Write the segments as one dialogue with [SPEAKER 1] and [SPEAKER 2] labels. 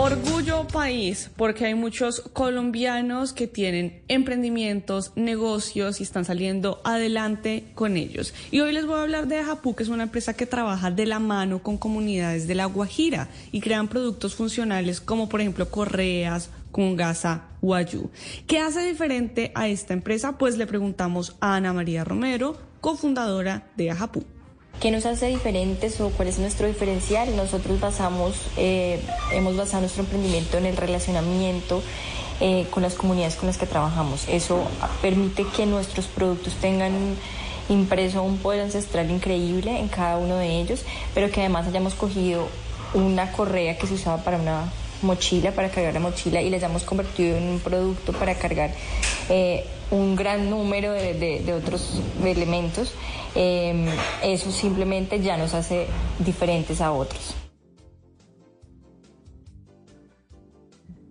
[SPEAKER 1] Orgullo país, porque hay muchos colombianos que tienen emprendimientos, negocios y están saliendo adelante con ellos. Y hoy les voy a hablar de Ajapú, que es una empresa que trabaja de la mano con comunidades de La Guajira y crean productos funcionales como por ejemplo correas, Cungasa, Guayú. ¿Qué hace diferente a esta empresa? Pues le preguntamos a Ana María Romero, cofundadora de Ajapú.
[SPEAKER 2] ¿Qué nos hace diferentes o cuál es nuestro diferencial? Nosotros basamos, eh, hemos basado nuestro emprendimiento en el relacionamiento eh, con las comunidades con las que trabajamos. Eso permite que nuestros productos tengan impreso un poder ancestral increíble en cada uno de ellos, pero que además hayamos cogido una correa que se usaba para una mochila, para cargar la mochila y la hayamos convertido en un producto para cargar eh, un gran número de, otros elementos, em, eso simplemente ya nos hace diferentes a otros.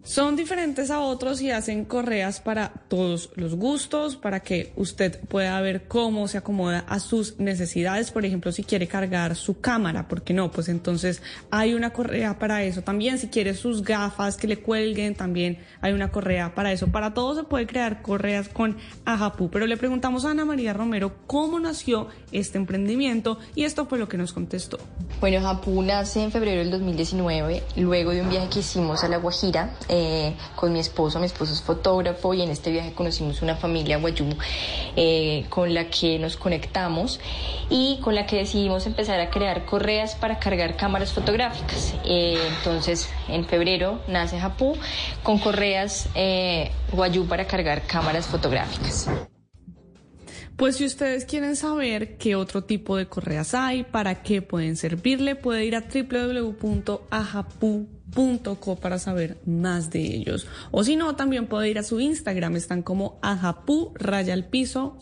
[SPEAKER 1] Son diferentes a otros y hacen correas para todos los gustos, para que usted pueda ver cómo se acomoda a sus necesidades. Por ejemplo, si quiere cargar su cámara, ¿por qué no? Pues entonces hay una correa para eso. También si quiere sus gafas que le cuelguen, también hay una correa para eso. Para todo se puede crear correas con Ajapú. Pero le preguntamos a Ana María Romero cómo nació este emprendimiento y esto fue lo que nos contestó.
[SPEAKER 2] Bueno, Ajapú nace en febrero del 2019, luego de un viaje que hicimos a La Guajira. Con mi esposo. Mi esposo es fotógrafo y en este viaje conocimos una familia guayú eh, con la que nos conectamos y con la que decidimos empezar a crear correas para cargar cámaras fotográficas. Eh, entonces, en febrero nace Japú con correas guayú para cargar cámaras fotográficas.
[SPEAKER 1] Pues si ustedes quieren saber qué otro tipo de correas hay, para qué pueden servirle, puede ir a www.ajapu.com .co para saber más de ellos. O si no, también puede ir a su Instagram, están como ajapu raya al piso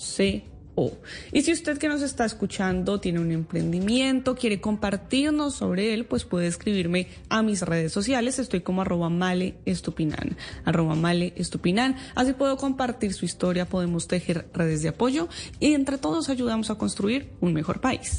[SPEAKER 1] Y si usted que nos está escuchando tiene un emprendimiento, quiere compartirnos sobre él, pues puede escribirme a mis redes sociales. Estoy como arroba male estupinan, arroba male estupinan. Así puedo compartir su historia, podemos tejer redes de apoyo y entre todos ayudamos a construir un mejor país.